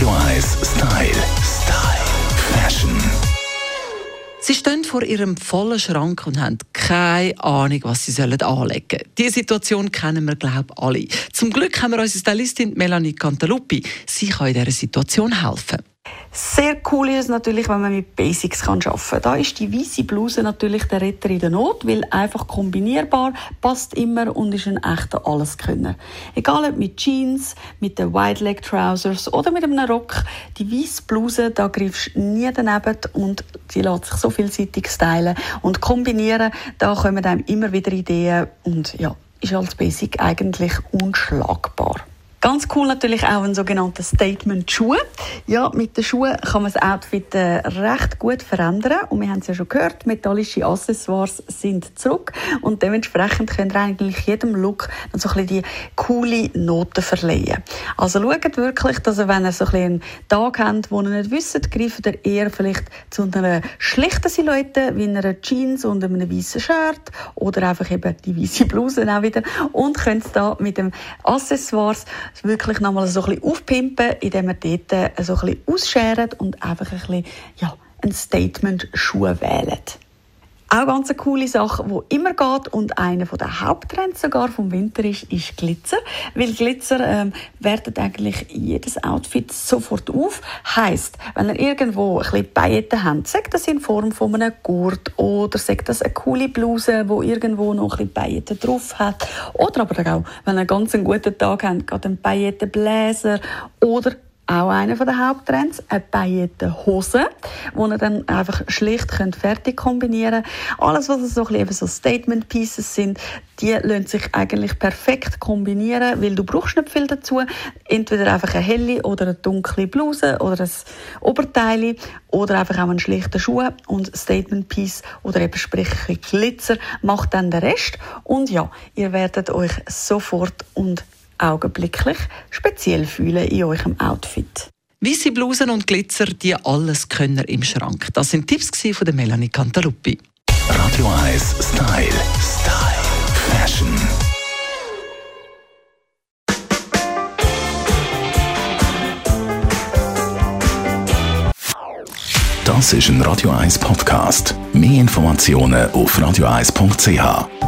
Radio 1 Style. Style. Fashion. Sie stehen vor ihrem vollen Schrank und haben keine Ahnung, was sie anlegen sollen. Diese Situation kennen wir, glaube ich, alle. Zum Glück haben wir unsere Stylistin Melanie Cantaluppi. Sie kann in dieser Situation helfen. Sehr cool ist es natürlich, wenn man mit Basics kann arbeiten kann. Da ist die weiße Bluse natürlich der Retter in der Not, weil einfach kombinierbar, passt immer und ist ein echter Alleskönner. Egal ob mit Jeans, mit den Wide Leg Trousers oder mit einem Rock, die weiße Bluse, da griffst du nie daneben und die lässt sich so vielseitig stylen und kombinieren. Da kommen einem immer wieder Ideen und ja, ist als Basic eigentlich unschlagbar. Ganz cool natürlich auch ein sogenannter Statement Schuh. Ja, mit den Schuhen kann man das Outfit äh, recht gut verändern. Und wir haben es ja schon gehört, metallische Accessoires sind zurück. Und dementsprechend könnt ihr eigentlich jedem Look noch so ein bisschen die coole Noten verleihen. Also schaut wirklich, dass ihr, wenn ihr so ein bisschen einen Tag habt, wo ihr nicht wisst, greift ihr eher vielleicht zu einer schlichten Silhouette, wie einer Jeans und einem weißen Shirt oder einfach eben die weiße Bluse auch wieder und könnt da mit dem Accessoires wirklich nochmal so ein bisschen aufpimpen, indem wir dort äh, so ein bisschen ausscheren und einfach ein bisschen, ja, ein Statement-Schuh wählen. Auch ganz eine coole Sache, die immer geht und einer der Haupttrends sogar vom Winter ist, ist Glitzer. Weil Glitzer ähm, wertet eigentlich jedes Outfit sofort auf. Heißt, wenn ihr irgendwo ein bisschen Pailletten habt, sagt das in Form von einem Gurt oder sagt das eine coole Bluse, wo irgendwo noch ein bisschen Pailletten drauf hat. Oder aber auch, wenn ihr einen ganz guten Tag habt, geht ein Paillettenbläser oder auch einer der Haupttrends, eine Paillettenhose, die ihr dann einfach schlicht könnt fertig kombinieren könnt. Alles, was so, so Statement Pieces sind, die lassen sich eigentlich perfekt kombinieren, weil du brauchst nicht viel dazu. Entweder einfach eine helle oder eine dunkle Bluse oder ein Oberteil oder einfach auch einen schlichten Schuh und Statement Piece oder eben sprich Glitzer macht dann den Rest. Und ja, ihr werdet euch sofort und augenblicklich speziell fühlen in eurem Outfit. Weisse Blusen und Glitzer, die alles können im Schrank. Das sind Tipps von der Melanie Cantaluppi. Radio 1 Style. Style. Fashion. Das ist ein Radio 1 Podcast. Mehr Informationen auf radio1.ch.